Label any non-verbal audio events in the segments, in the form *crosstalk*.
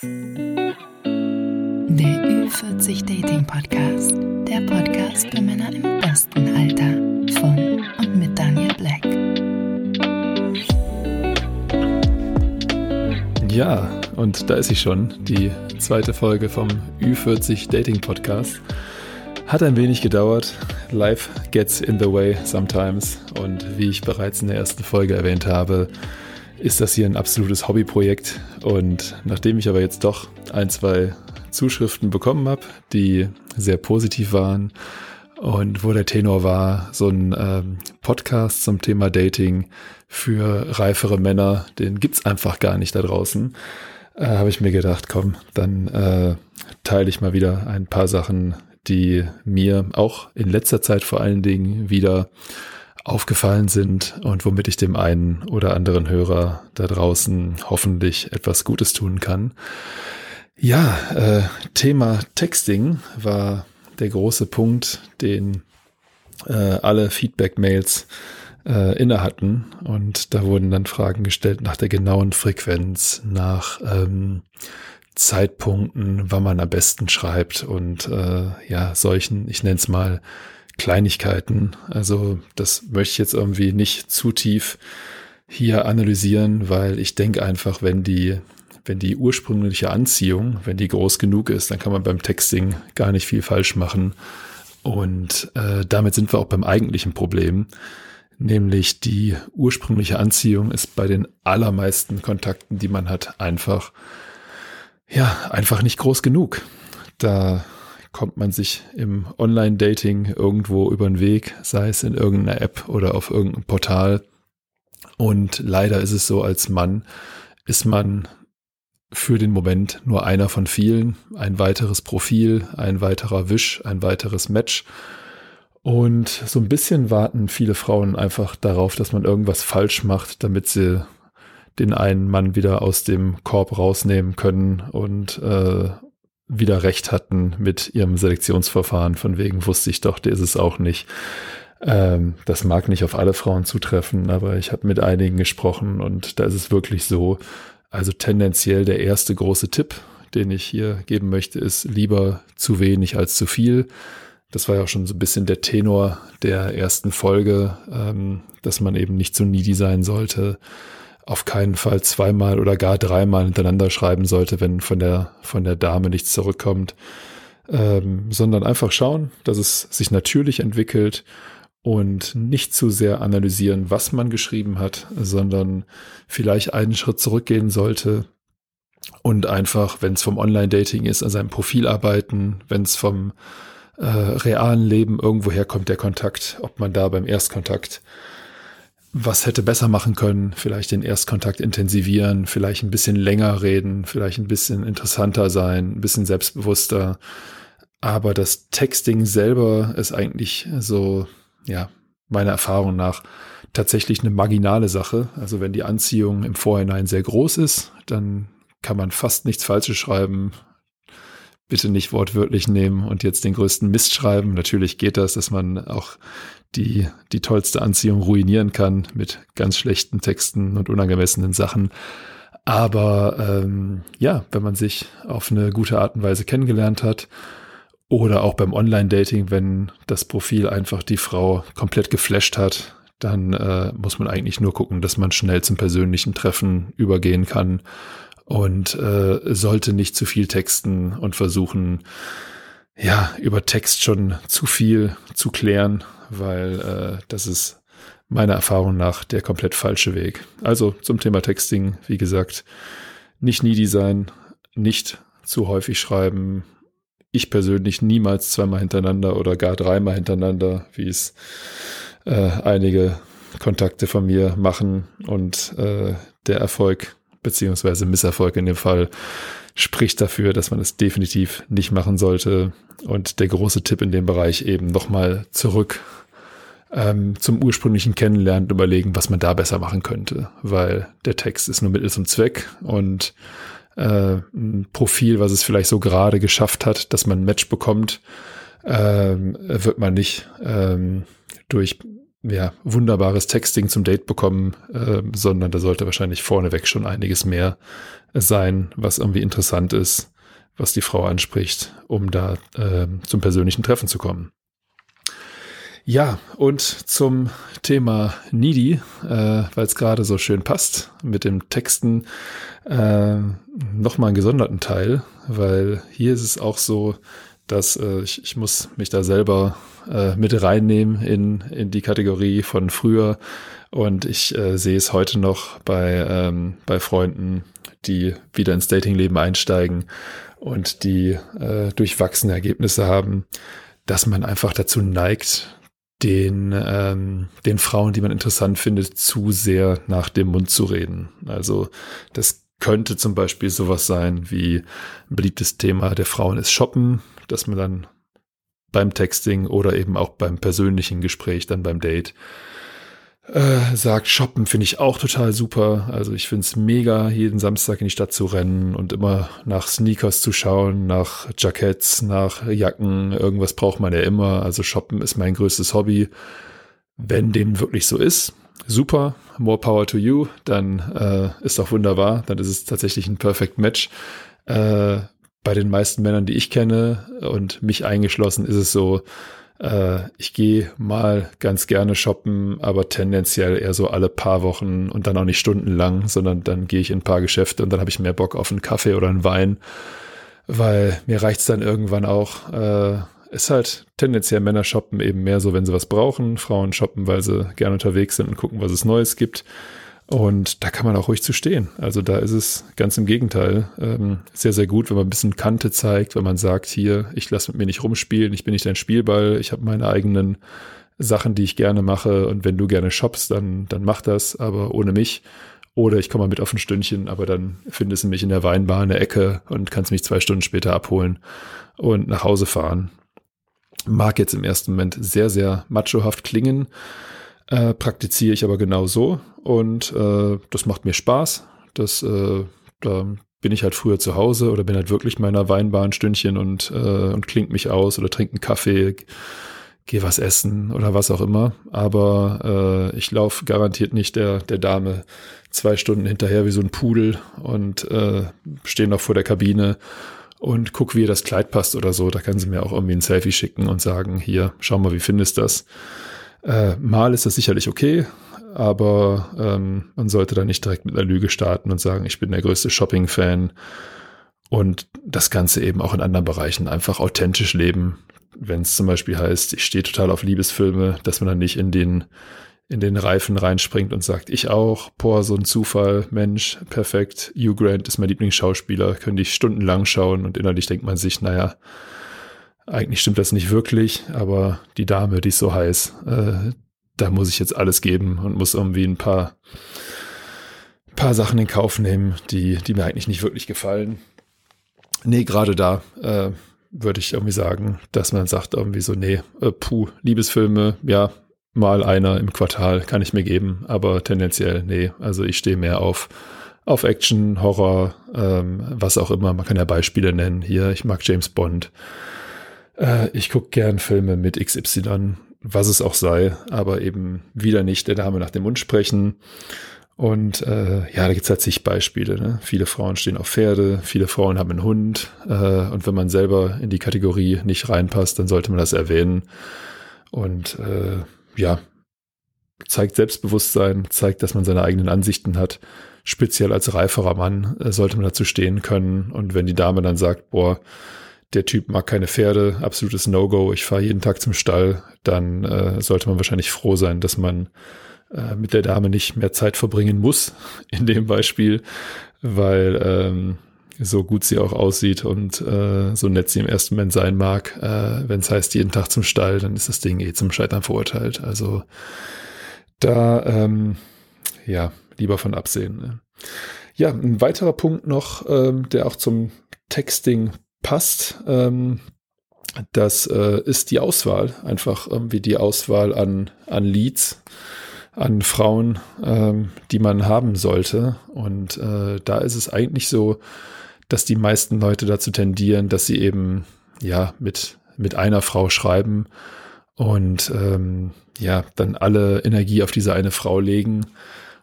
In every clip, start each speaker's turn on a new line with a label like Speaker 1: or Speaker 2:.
Speaker 1: Der Ü40 Dating Podcast. Der Podcast für Männer im besten Alter. Von und mit Daniel Black.
Speaker 2: Ja, und da ist sie schon, die zweite Folge vom Ü40 Dating Podcast. Hat ein wenig gedauert. Life gets in the way sometimes. Und wie ich bereits in der ersten Folge erwähnt habe, ist das hier ein absolutes Hobbyprojekt. Und nachdem ich aber jetzt doch ein, zwei Zuschriften bekommen habe, die sehr positiv waren und wo der Tenor war, so ein ähm, Podcast zum Thema Dating für reifere Männer, den gibt's einfach gar nicht da draußen, äh, habe ich mir gedacht, komm, dann äh, teile ich mal wieder ein paar Sachen die mir auch in letzter Zeit vor allen Dingen wieder aufgefallen sind und womit ich dem einen oder anderen Hörer da draußen hoffentlich etwas Gutes tun kann. Ja, äh, Thema Texting war der große Punkt, den äh, alle Feedback-Mails äh, inne hatten. Und da wurden dann Fragen gestellt nach der genauen Frequenz, nach ähm, Zeitpunkten, wann man am besten schreibt und äh, ja, solchen, ich nenne es mal Kleinigkeiten. Also das möchte ich jetzt irgendwie nicht zu tief hier analysieren, weil ich denke einfach, wenn die, wenn die ursprüngliche Anziehung, wenn die groß genug ist, dann kann man beim Texting gar nicht viel falsch machen. Und äh, damit sind wir auch beim eigentlichen Problem, nämlich die ursprüngliche Anziehung ist bei den allermeisten Kontakten, die man hat, einfach ja, einfach nicht groß genug. Da kommt man sich im Online-Dating irgendwo über den Weg, sei es in irgendeiner App oder auf irgendeinem Portal. Und leider ist es so, als Mann ist man für den Moment nur einer von vielen, ein weiteres Profil, ein weiterer Wisch, ein weiteres Match. Und so ein bisschen warten viele Frauen einfach darauf, dass man irgendwas falsch macht, damit sie den einen Mann wieder aus dem Korb rausnehmen können und äh, wieder recht hatten mit ihrem Selektionsverfahren. Von wegen wusste ich doch, der ist es auch nicht. Ähm, das mag nicht auf alle Frauen zutreffen, aber ich habe mit einigen gesprochen und da ist es wirklich so. Also tendenziell der erste große Tipp, den ich hier geben möchte, ist lieber zu wenig als zu viel. Das war ja auch schon so ein bisschen der Tenor der ersten Folge, ähm, dass man eben nicht zu needy sein sollte auf keinen Fall zweimal oder gar dreimal hintereinander schreiben sollte, wenn von der, von der Dame nichts zurückkommt, ähm, sondern einfach schauen, dass es sich natürlich entwickelt und nicht zu sehr analysieren, was man geschrieben hat, sondern vielleicht einen Schritt zurückgehen sollte und einfach, wenn es vom Online-Dating ist, an seinem Profil arbeiten, wenn es vom äh, realen Leben irgendwoher kommt, der Kontakt, ob man da beim Erstkontakt was hätte besser machen können, vielleicht den Erstkontakt intensivieren, vielleicht ein bisschen länger reden, vielleicht ein bisschen interessanter sein, ein bisschen selbstbewusster. Aber das Texting selber ist eigentlich so, ja, meiner Erfahrung nach tatsächlich eine marginale Sache. Also wenn die Anziehung im Vorhinein sehr groß ist, dann kann man fast nichts Falsches schreiben. Bitte nicht wortwörtlich nehmen und jetzt den größten Mist schreiben. Natürlich geht das, dass man auch die die tollste Anziehung ruinieren kann mit ganz schlechten Texten und unangemessenen Sachen. Aber ähm, ja, wenn man sich auf eine gute Art und Weise kennengelernt hat oder auch beim Online-Dating, wenn das Profil einfach die Frau komplett geflasht hat, dann äh, muss man eigentlich nur gucken, dass man schnell zum persönlichen Treffen übergehen kann und äh, sollte nicht zu viel texten und versuchen, ja, über Text schon zu viel zu klären, weil äh, das ist meiner Erfahrung nach der komplett falsche Weg. Also zum Thema Texting, wie gesagt, nicht needy sein, nicht zu häufig schreiben. Ich persönlich niemals zweimal hintereinander oder gar dreimal hintereinander, wie es äh, einige Kontakte von mir machen und äh, der Erfolg beziehungsweise Misserfolg in dem Fall spricht dafür, dass man es definitiv nicht machen sollte. Und der große Tipp in dem Bereich eben nochmal zurück ähm, zum ursprünglichen Kennenlernen überlegen, was man da besser machen könnte, weil der Text ist nur Mittel zum Zweck und äh, ein Profil, was es vielleicht so gerade geschafft hat, dass man ein Match bekommt, ähm, wird man nicht ähm, durch ja, wunderbares Texting zum Date bekommen, äh, sondern da sollte wahrscheinlich vorneweg schon einiges mehr sein, was irgendwie interessant ist, was die Frau anspricht, um da äh, zum persönlichen Treffen zu kommen. Ja, und zum Thema Needy, äh, weil es gerade so schön passt mit dem Texten, äh, nochmal einen gesonderten Teil, weil hier ist es auch so, dass äh, ich, ich muss mich da selber äh, mit reinnehmen in, in die Kategorie von früher. Und ich äh, sehe es heute noch bei, ähm, bei Freunden, die wieder ins Datingleben einsteigen und die äh, durchwachsene Ergebnisse haben, dass man einfach dazu neigt, den, ähm, den Frauen, die man interessant findet, zu sehr nach dem Mund zu reden. Also das könnte zum Beispiel sowas sein wie ein beliebtes Thema der Frauen ist Shoppen, dass man dann beim Texting oder eben auch beim persönlichen Gespräch, dann beim Date, äh, sagt, shoppen finde ich auch total super. Also ich finde es mega, jeden Samstag in die Stadt zu rennen und immer nach Sneakers zu schauen, nach Jackets, nach Jacken. Irgendwas braucht man ja immer. Also shoppen ist mein größtes Hobby. Wenn dem wirklich so ist, super, more power to you, dann äh, ist doch wunderbar. Dann ist es tatsächlich ein Perfect Match. Äh, bei den meisten Männern, die ich kenne und mich eingeschlossen, ist es so, äh, ich gehe mal ganz gerne shoppen, aber tendenziell eher so alle paar Wochen und dann auch nicht stundenlang, sondern dann gehe ich in ein paar Geschäfte und dann habe ich mehr Bock auf einen Kaffee oder einen Wein, weil mir reicht's dann irgendwann auch. Äh, ist halt tendenziell Männer shoppen eben mehr so, wenn sie was brauchen. Frauen shoppen, weil sie gerne unterwegs sind und gucken, was es Neues gibt. Und da kann man auch ruhig zu stehen. Also da ist es ganz im Gegenteil ähm, sehr, sehr gut, wenn man ein bisschen Kante zeigt, wenn man sagt, hier, ich lasse mit mir nicht rumspielen, ich bin nicht dein Spielball, ich habe meine eigenen Sachen, die ich gerne mache und wenn du gerne shoppst, dann, dann mach das, aber ohne mich. Oder ich komme mal mit auf ein Stündchen, aber dann findest du mich in der Weinbar in der Ecke und kannst mich zwei Stunden später abholen und nach Hause fahren. Mag jetzt im ersten Moment sehr, sehr machohaft klingen, äh, praktiziere ich aber genau so und äh, das macht mir Spaß. Das, äh, da bin ich halt früher zu Hause oder bin halt wirklich meiner Weinbar ein Stündchen und, äh, und klingt mich aus oder trinke einen Kaffee, gehe was essen oder was auch immer. Aber äh, ich laufe garantiert nicht der, der Dame zwei Stunden hinterher wie so ein Pudel und äh, stehe noch vor der Kabine und guck, wie ihr das Kleid passt oder so. Da kann sie mir auch irgendwie ein Selfie schicken und sagen, hier, schau mal, wie findest du das? Äh, mal ist das sicherlich okay, aber ähm, man sollte da nicht direkt mit einer Lüge starten und sagen, ich bin der größte Shopping-Fan und das Ganze eben auch in anderen Bereichen einfach authentisch leben. Wenn es zum Beispiel heißt, ich stehe total auf Liebesfilme, dass man dann nicht in den in den Reifen reinspringt und sagt, ich auch, boah, so ein Zufall, Mensch, perfekt, Hugh Grant ist mein Lieblingsschauspieler, könnte ich stundenlang schauen und innerlich denkt man sich, naja, eigentlich stimmt das nicht wirklich, aber die Dame, die ist so heiß, äh, da muss ich jetzt alles geben und muss irgendwie ein paar, paar Sachen in Kauf nehmen, die, die mir eigentlich nicht wirklich gefallen. Nee, gerade da äh, würde ich irgendwie sagen, dass man sagt irgendwie so, nee, äh, puh, Liebesfilme, ja, mal einer im Quartal kann ich mir geben, aber tendenziell, nee, also ich stehe mehr auf auf Action, Horror, ähm, was auch immer. Man kann ja Beispiele nennen. Hier, ich mag James Bond. Äh, ich gucke gern Filme mit XY, was es auch sei, aber eben wieder nicht der Dame nach dem Mund sprechen. Und äh, ja, da gibt's halt zig Beispiele. Ne? Viele Frauen stehen auf Pferde, viele Frauen haben einen Hund. Äh, und wenn man selber in die Kategorie nicht reinpasst, dann sollte man das erwähnen. Und äh, ja, zeigt Selbstbewusstsein, zeigt, dass man seine eigenen Ansichten hat. Speziell als reiferer Mann äh, sollte man dazu stehen können. Und wenn die Dame dann sagt, boah, der Typ mag keine Pferde, absolutes No-Go, ich fahre jeden Tag zum Stall, dann äh, sollte man wahrscheinlich froh sein, dass man äh, mit der Dame nicht mehr Zeit verbringen muss *laughs* in dem Beispiel, weil ähm, so gut sie auch aussieht und äh, so nett sie im ersten Moment sein mag, äh, wenn es heißt jeden Tag zum Stall, dann ist das Ding eh zum Scheitern verurteilt. Also da ähm, ja lieber von absehen. Ne? Ja, ein weiterer Punkt noch, ähm, der auch zum Texting passt, ähm, das äh, ist die Auswahl. Einfach irgendwie die Auswahl an, an Leads, an Frauen, ähm, die man haben sollte. Und äh, da ist es eigentlich so, dass die meisten Leute dazu tendieren, dass sie eben ja mit, mit einer Frau schreiben und ähm, ja, dann alle Energie auf diese eine Frau legen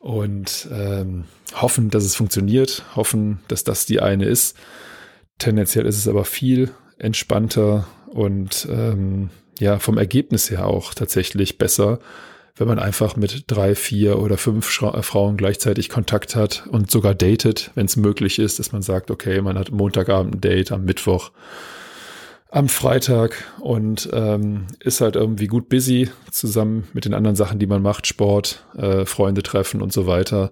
Speaker 2: und ähm, hoffen, dass es funktioniert, hoffen, dass das die eine ist. Tendenziell ist es aber viel entspannter und ähm, ja, vom Ergebnis her auch tatsächlich besser, wenn man einfach mit drei, vier oder fünf Schra äh, Frauen gleichzeitig Kontakt hat und sogar datet, wenn es möglich ist, dass man sagt, okay, man hat Montagabend ein Date, am Mittwoch, am Freitag und ähm, ist halt irgendwie gut busy zusammen mit den anderen Sachen, die man macht, Sport, äh, Freunde treffen und so weiter.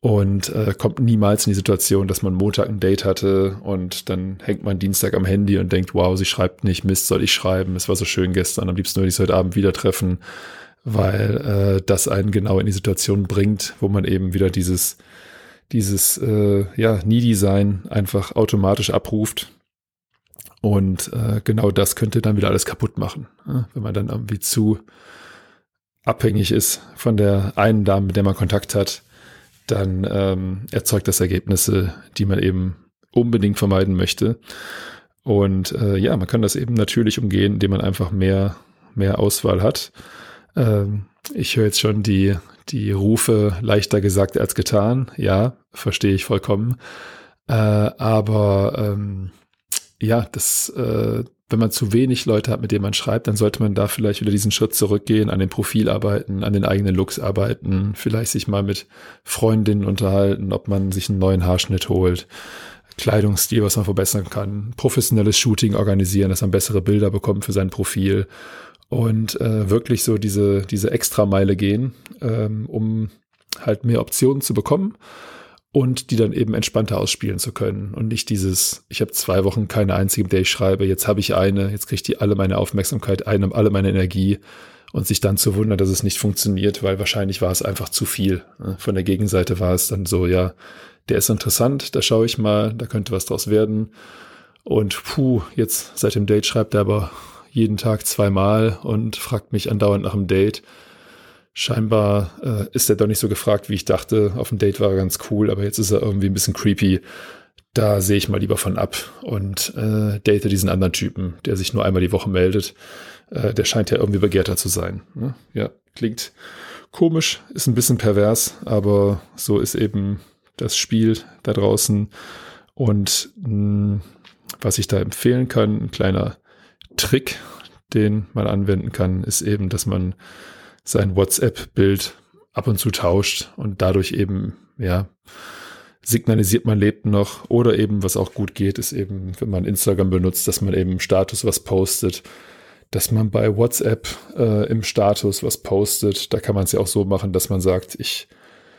Speaker 2: Und äh, kommt niemals in die Situation, dass man Montag ein Date hatte und dann hängt man Dienstag am Handy und denkt, wow, sie schreibt nicht, Mist, soll ich schreiben, es war so schön gestern, am liebsten würde ich sie heute Abend wieder treffen, weil äh, das einen genau in die Situation bringt, wo man eben wieder dieses, dieses äh, ja, Needy-Sein einfach automatisch abruft. Und äh, genau das könnte dann wieder alles kaputt machen, ne? wenn man dann irgendwie zu abhängig ist von der einen Dame, mit der man Kontakt hat dann ähm, erzeugt das Ergebnisse, die man eben unbedingt vermeiden möchte. Und äh, ja, man kann das eben natürlich umgehen, indem man einfach mehr, mehr Auswahl hat. Ähm, ich höre jetzt schon die, die Rufe leichter gesagt als getan. Ja, verstehe ich vollkommen. Äh, aber ähm, ja, das, äh, wenn man zu wenig Leute hat, mit denen man schreibt, dann sollte man da vielleicht wieder diesen Schritt zurückgehen, an dem Profil arbeiten, an den eigenen Looks arbeiten, vielleicht sich mal mit Freundinnen unterhalten, ob man sich einen neuen Haarschnitt holt, Kleidungsstil, was man verbessern kann, professionelles Shooting organisieren, dass man bessere Bilder bekommt für sein Profil und äh, wirklich so diese, diese Extrameile gehen, ähm, um halt mehr Optionen zu bekommen und die dann eben entspannter ausspielen zu können und nicht dieses, ich habe zwei Wochen keine einzige, mit der ich schreibe, jetzt habe ich eine, jetzt kriegt die alle meine Aufmerksamkeit, eine, alle meine Energie und sich dann zu wundern, dass es nicht funktioniert, weil wahrscheinlich war es einfach zu viel. Ne? Von der Gegenseite war es dann so, ja, der ist interessant, da schaue ich mal, da könnte was draus werden. Und puh, jetzt seit dem Date schreibt er aber jeden Tag zweimal und fragt mich andauernd nach dem Date scheinbar äh, ist er doch nicht so gefragt, wie ich dachte. Auf dem Date war er ganz cool, aber jetzt ist er irgendwie ein bisschen creepy. Da sehe ich mal lieber von ab und äh, date diesen anderen Typen, der sich nur einmal die Woche meldet. Äh, der scheint ja irgendwie begehrter zu sein. Ne? Ja, klingt komisch, ist ein bisschen pervers, aber so ist eben das Spiel da draußen. Und mh, hm, was ich da empfehlen kann, ein kleiner Trick, den man anwenden kann, ist eben, dass man sein WhatsApp-Bild ab und zu tauscht und dadurch eben, ja, signalisiert, man lebt noch. Oder eben, was auch gut geht, ist eben, wenn man Instagram benutzt, dass man eben im Status was postet, dass man bei WhatsApp äh, im Status was postet. Da kann man es ja auch so machen, dass man sagt, ich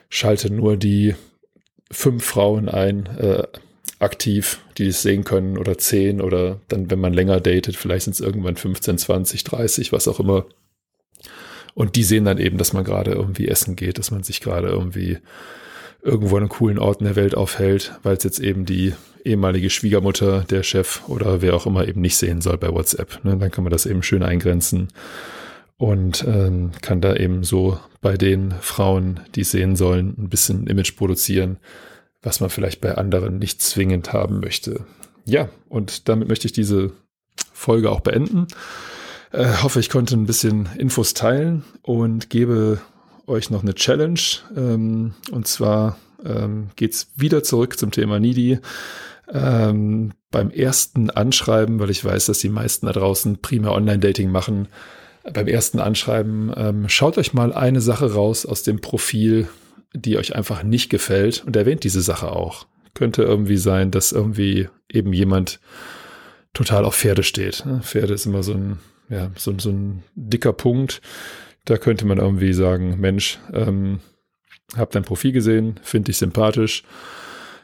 Speaker 2: schalte nur die fünf Frauen ein, äh, aktiv, die es sehen können, oder zehn, oder dann, wenn man länger datet, vielleicht sind es irgendwann 15, 20, 30, was auch immer. Und die sehen dann eben, dass man gerade irgendwie essen geht, dass man sich gerade irgendwie irgendwo an einem coolen Ort in der Welt aufhält, weil es jetzt eben die ehemalige Schwiegermutter, der Chef oder wer auch immer eben nicht sehen soll bei WhatsApp. Ne? Dann kann man das eben schön eingrenzen und ähm, kann da eben so bei den Frauen, die es sehen sollen, ein bisschen Image produzieren, was man vielleicht bei anderen nicht zwingend haben möchte. Ja, und damit möchte ich diese Folge auch beenden. Äh, hoffe, ich konnte ein bisschen Infos teilen und gebe euch noch eine Challenge. Ähm, und zwar ähm, geht wieder zurück zum Thema Needy. Ähm, beim ersten Anschreiben, weil ich weiß, dass die meisten da draußen primär Online-Dating machen, beim ersten Anschreiben ähm, schaut euch mal eine Sache raus aus dem Profil, die euch einfach nicht gefällt und erwähnt diese Sache auch. Könnte irgendwie sein, dass irgendwie eben jemand total auf Pferde steht. Ne? Pferde ist immer so ein ja, so, so ein dicker Punkt. Da könnte man irgendwie sagen, Mensch, ähm, hab dein Profil gesehen, finde ich sympathisch.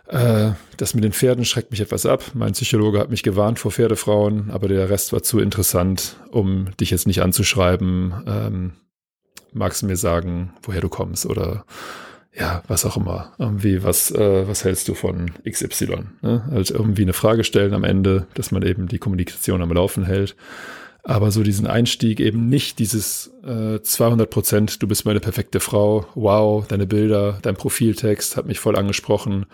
Speaker 2: Äh, das mit den Pferden schreckt mich etwas ab. Mein Psychologe hat mich gewarnt vor Pferdefrauen, aber der Rest war zu interessant, um dich jetzt nicht anzuschreiben. Ähm, magst du mir sagen, woher du kommst oder ja, was auch immer. Irgendwie, was, äh, was hältst du von XY? Ne? Also irgendwie eine Frage stellen am Ende, dass man eben die Kommunikation am Laufen hält aber so diesen Einstieg eben nicht dieses äh, 200 Prozent, du bist meine perfekte Frau, wow, deine Bilder, dein Profiltext hat mich voll angesprochen,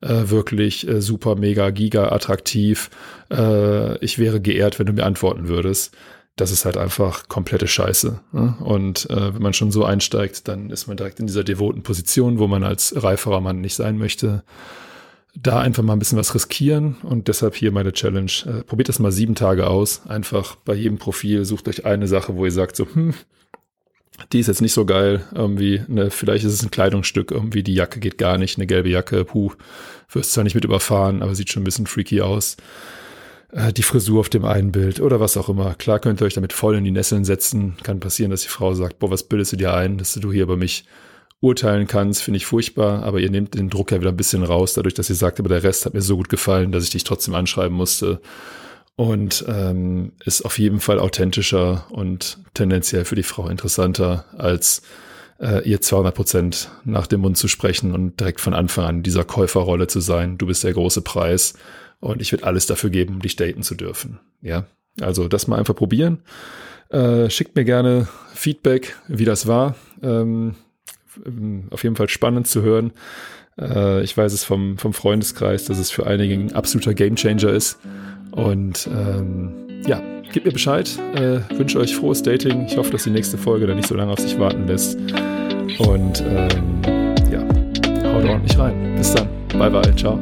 Speaker 2: äh, wirklich äh, super, mega, giga attraktiv, äh, ich wäre geehrt, wenn du mir antworten würdest. Das ist halt einfach komplette Scheiße. Ne? Und äh, wenn man schon so einsteigt, dann ist man direkt in dieser devoten Position, wo man als reiferer Mann nicht sein möchte. Da einfach mal ein bisschen was riskieren und deshalb hier meine Challenge. Äh, probiert das mal sieben Tage aus. Einfach bei jedem Profil sucht euch eine Sache, wo ihr sagt so, hm, die ist jetzt nicht so geil. Irgendwie, ne, vielleicht ist es ein Kleidungsstück, irgendwie die Jacke geht gar nicht, eine gelbe Jacke, puh, wirst zwar nicht mit überfahren, aber sieht schon ein bisschen freaky aus. Äh, die Frisur auf dem einen Bild oder was auch immer. Klar könnt ihr euch damit voll in die Nesseln setzen. Kann passieren, dass die Frau sagt, boah, was bildest du dir ein, dass du hier über mich urteilen kannst, finde ich furchtbar, aber ihr nehmt den Druck ja wieder ein bisschen raus, dadurch, dass ihr sagt, aber der Rest hat mir so gut gefallen, dass ich dich trotzdem anschreiben musste. Und ähm, ist auf jeden Fall authentischer und tendenziell für die Frau interessanter, als äh, ihr 200 Prozent nach dem Mund zu sprechen und direkt von Anfang an dieser Käuferrolle zu sein. Du bist der große Preis und ich würde alles dafür geben, dich daten zu dürfen. Ja, also das mal einfach probieren. Äh, schickt mir gerne Feedback, wie das war. Ähm, auf jeden Fall spannend zu hören. Äh, ich weiß es vom, vom Freundeskreis, dass es für einige ein absoluter Gamechanger ist. Und ähm, ja, gebt mir Bescheid. Äh, wünsche euch frohes Dating. Ich hoffe, dass die nächste Folge dann nicht so lange auf sich warten lässt. Und ähm, ja, haut ordentlich rein. Bis dann. Bye bye. Ciao.